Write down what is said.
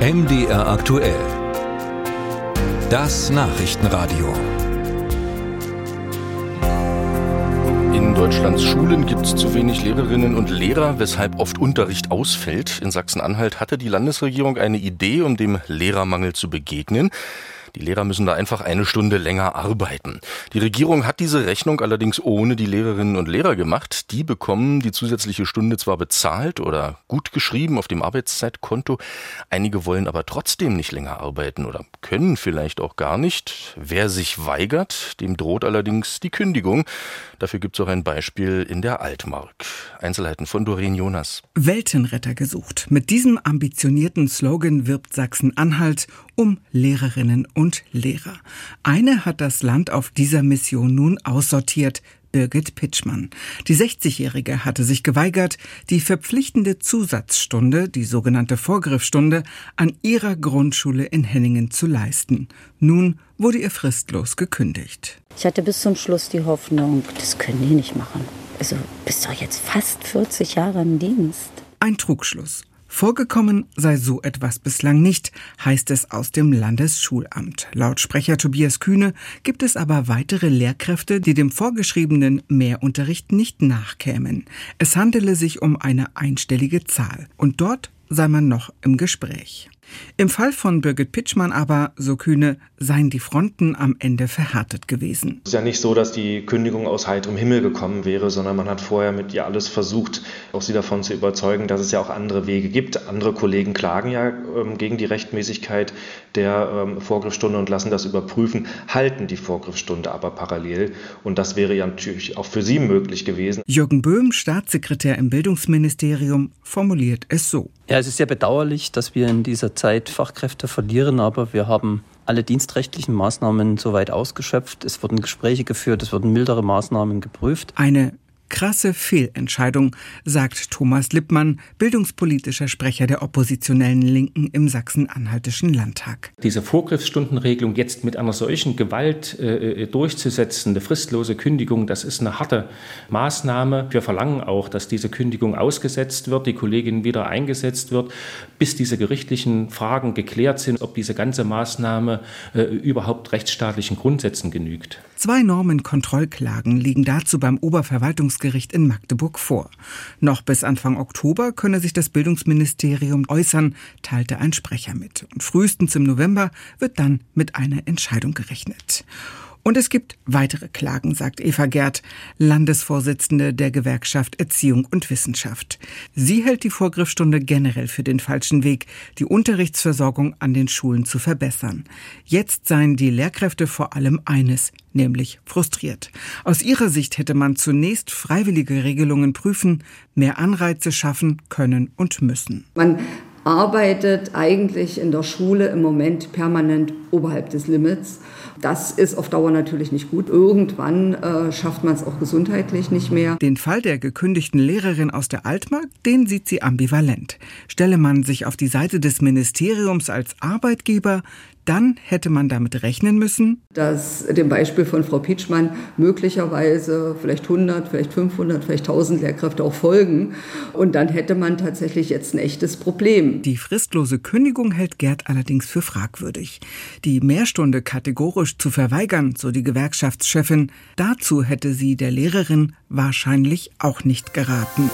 MDR aktuell. Das Nachrichtenradio. In Deutschlands Schulen gibt es zu wenig Lehrerinnen und Lehrer, weshalb oft Unterricht ausfällt. In Sachsen-Anhalt hatte die Landesregierung eine Idee, um dem Lehrermangel zu begegnen. Die Lehrer müssen da einfach eine Stunde länger arbeiten. Die Regierung hat diese Rechnung allerdings ohne die Lehrerinnen und Lehrer gemacht. Die bekommen die zusätzliche Stunde zwar bezahlt oder gut geschrieben auf dem Arbeitszeitkonto. Einige wollen aber trotzdem nicht länger arbeiten oder können vielleicht auch gar nicht. Wer sich weigert, dem droht allerdings die Kündigung. Dafür gibt es auch ein Beispiel in der Altmark. Einzelheiten von Doreen Jonas. Weltenretter gesucht. Mit diesem ambitionierten Slogan wirbt Sachsen-Anhalt um Lehrerinnen und Lehrer. Eine hat das Land auf dieser Mission nun aussortiert, Birgit Pitschmann. Die 60-Jährige hatte sich geweigert, die verpflichtende Zusatzstunde, die sogenannte Vorgriffsstunde, an ihrer Grundschule in Henningen zu leisten. Nun wurde ihr fristlos gekündigt. Ich hatte bis zum Schluss die Hoffnung, das können die nicht machen. Also bist doch jetzt fast 40 Jahre im Dienst. Ein Trugschluss. Vorgekommen sei so etwas bislang nicht, heißt es aus dem Landesschulamt. Laut Sprecher Tobias Kühne gibt es aber weitere Lehrkräfte, die dem vorgeschriebenen Mehrunterricht nicht nachkämen. Es handele sich um eine einstellige Zahl. Und dort sei man noch im Gespräch. Im Fall von Birgit Pitschmann aber, so kühne, seien die Fronten am Ende verhärtet gewesen. Es ist ja nicht so, dass die Kündigung aus heiterem Himmel gekommen wäre, sondern man hat vorher mit ihr alles versucht, auch sie davon zu überzeugen, dass es ja auch andere Wege gibt. Andere Kollegen klagen ja ähm, gegen die Rechtmäßigkeit der ähm, Vorgriffsstunde und lassen das überprüfen, halten die Vorgriffsstunde aber parallel. Und das wäre ja natürlich auch für sie möglich gewesen. Jürgen Böhm, Staatssekretär im Bildungsministerium, formuliert es so. Ja, es ist sehr bedauerlich, dass wir in dieser Zeit Fachkräfte verlieren, aber wir haben alle dienstrechtlichen Maßnahmen soweit ausgeschöpft. Es wurden Gespräche geführt, es wurden mildere Maßnahmen geprüft. Eine krasse Fehlentscheidung, sagt Thomas Lippmann, bildungspolitischer Sprecher der oppositionellen Linken im Sachsen-Anhaltischen Landtag. Diese Vorgriffsstundenregelung jetzt mit einer solchen Gewalt äh, durchzusetzen, eine fristlose Kündigung, das ist eine harte Maßnahme. Wir verlangen auch, dass diese Kündigung ausgesetzt wird, die Kollegin wieder eingesetzt wird, bis diese gerichtlichen Fragen geklärt sind, ob diese ganze Maßnahme äh, überhaupt rechtsstaatlichen Grundsätzen genügt. Zwei Normenkontrollklagen liegen dazu beim Oberverwaltungsgericht in Magdeburg vor. Noch bis Anfang Oktober könne sich das Bildungsministerium äußern, teilte ein Sprecher mit. Und frühestens im November wird dann mit einer Entscheidung gerechnet. Und es gibt weitere Klagen, sagt Eva Gerd, Landesvorsitzende der Gewerkschaft Erziehung und Wissenschaft. Sie hält die Vorgriffsstunde generell für den falschen Weg, die Unterrichtsversorgung an den Schulen zu verbessern. Jetzt seien die Lehrkräfte vor allem eines, nämlich frustriert. Aus ihrer Sicht hätte man zunächst freiwillige Regelungen prüfen, mehr Anreize schaffen können und müssen. Man arbeitet eigentlich in der Schule im Moment permanent oberhalb des Limits. Das ist auf Dauer natürlich nicht gut. Irgendwann äh, schafft man es auch gesundheitlich nicht mehr. Den Fall der gekündigten Lehrerin aus der Altmark, den sieht sie ambivalent. Stelle man sich auf die Seite des Ministeriums als Arbeitgeber, dann hätte man damit rechnen müssen, dass dem Beispiel von Frau Pietschmann möglicherweise vielleicht 100, vielleicht 500, vielleicht 1000 Lehrkräfte auch folgen. Und dann hätte man tatsächlich jetzt ein echtes Problem. Die fristlose Kündigung hält Gerd allerdings für fragwürdig. Die Mehrstunde kategorisch zu verweigern, so die Gewerkschaftschefin, dazu hätte sie der Lehrerin wahrscheinlich auch nicht geraten.